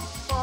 for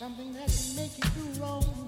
something that can make you do wrong.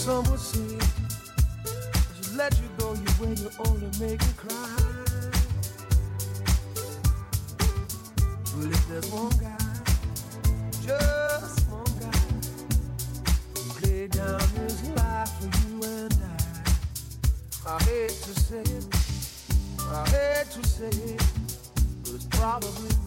Some would say, just let you go, you way you only make me cry. Well, if there's one guy, just one guy, who played down his life for you and I. I hate to say it, I hate to say it, but it's probably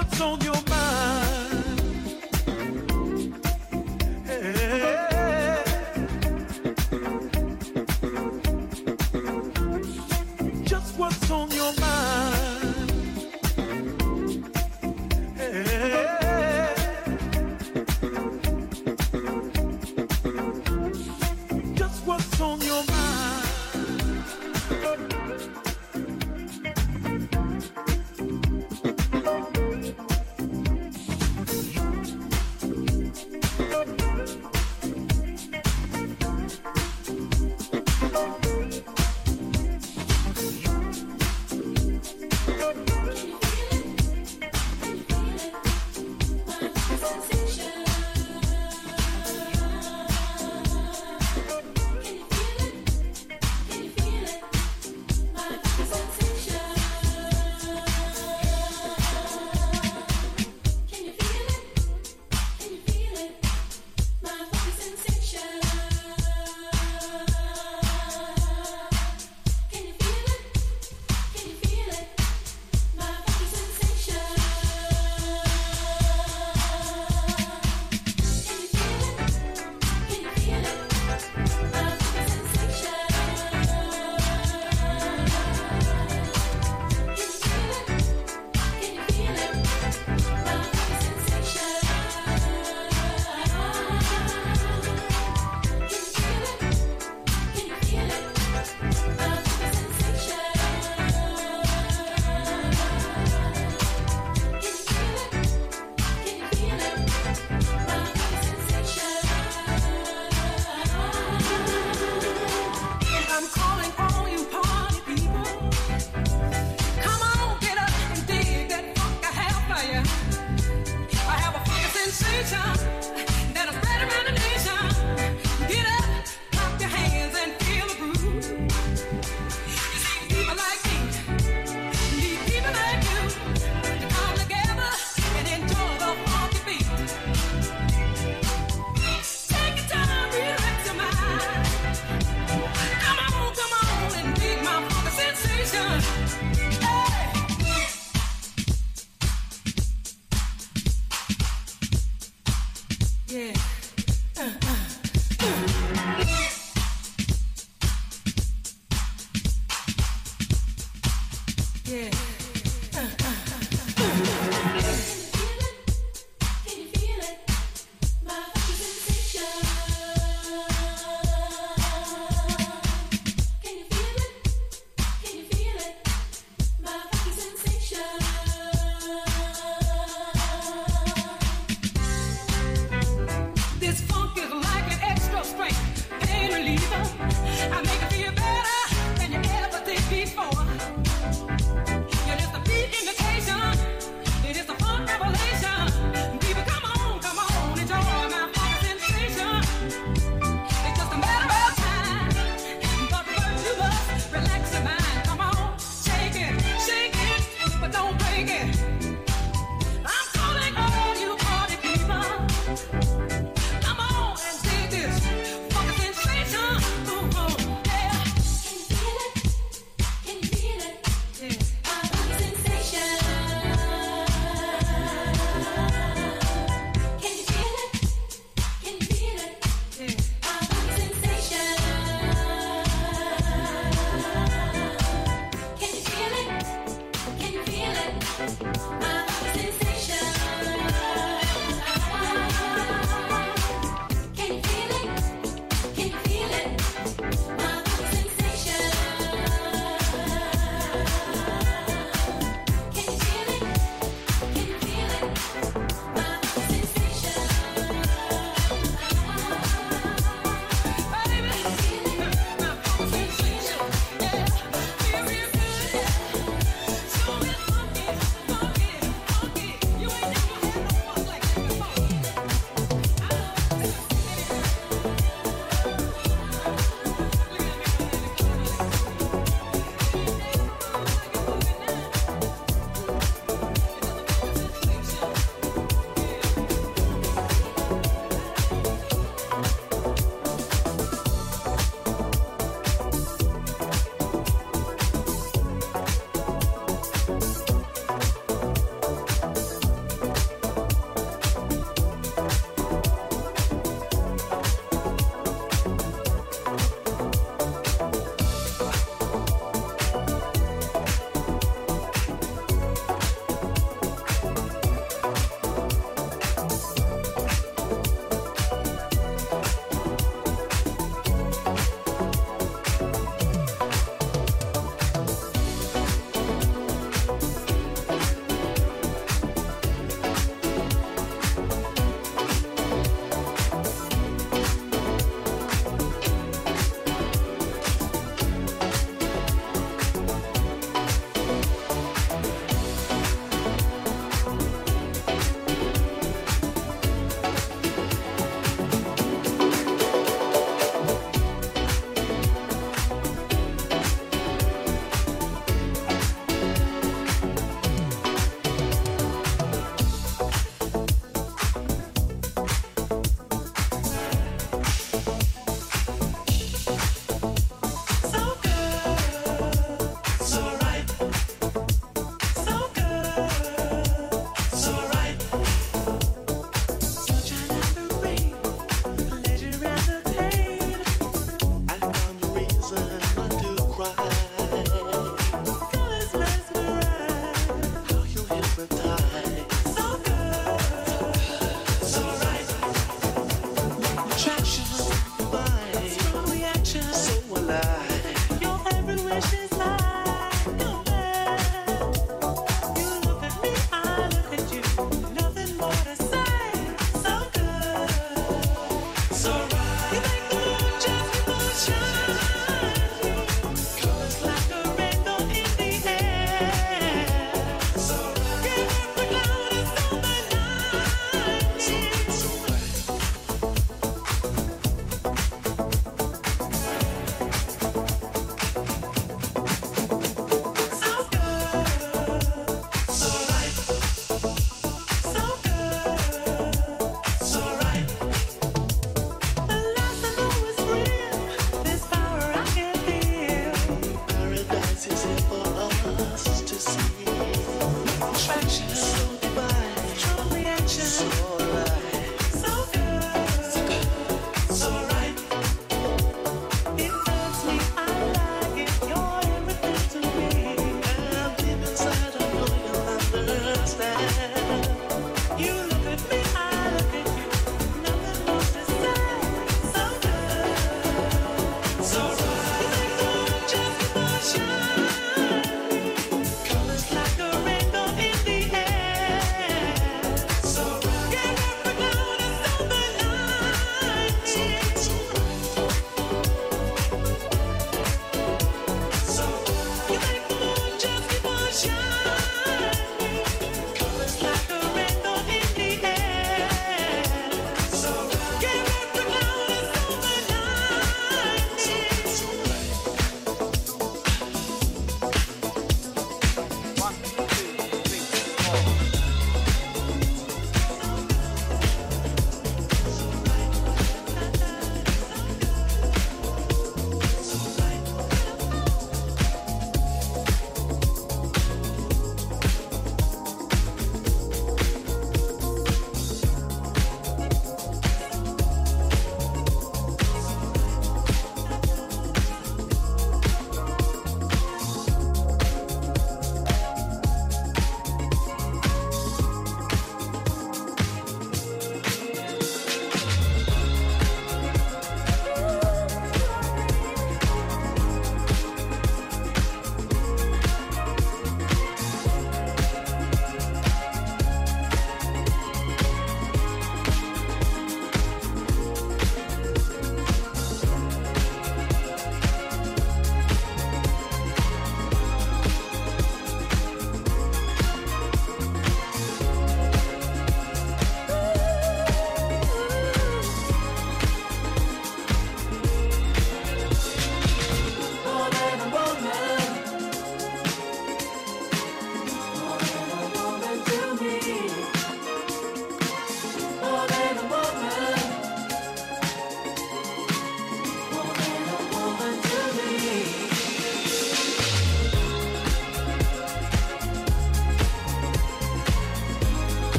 what's on your mind.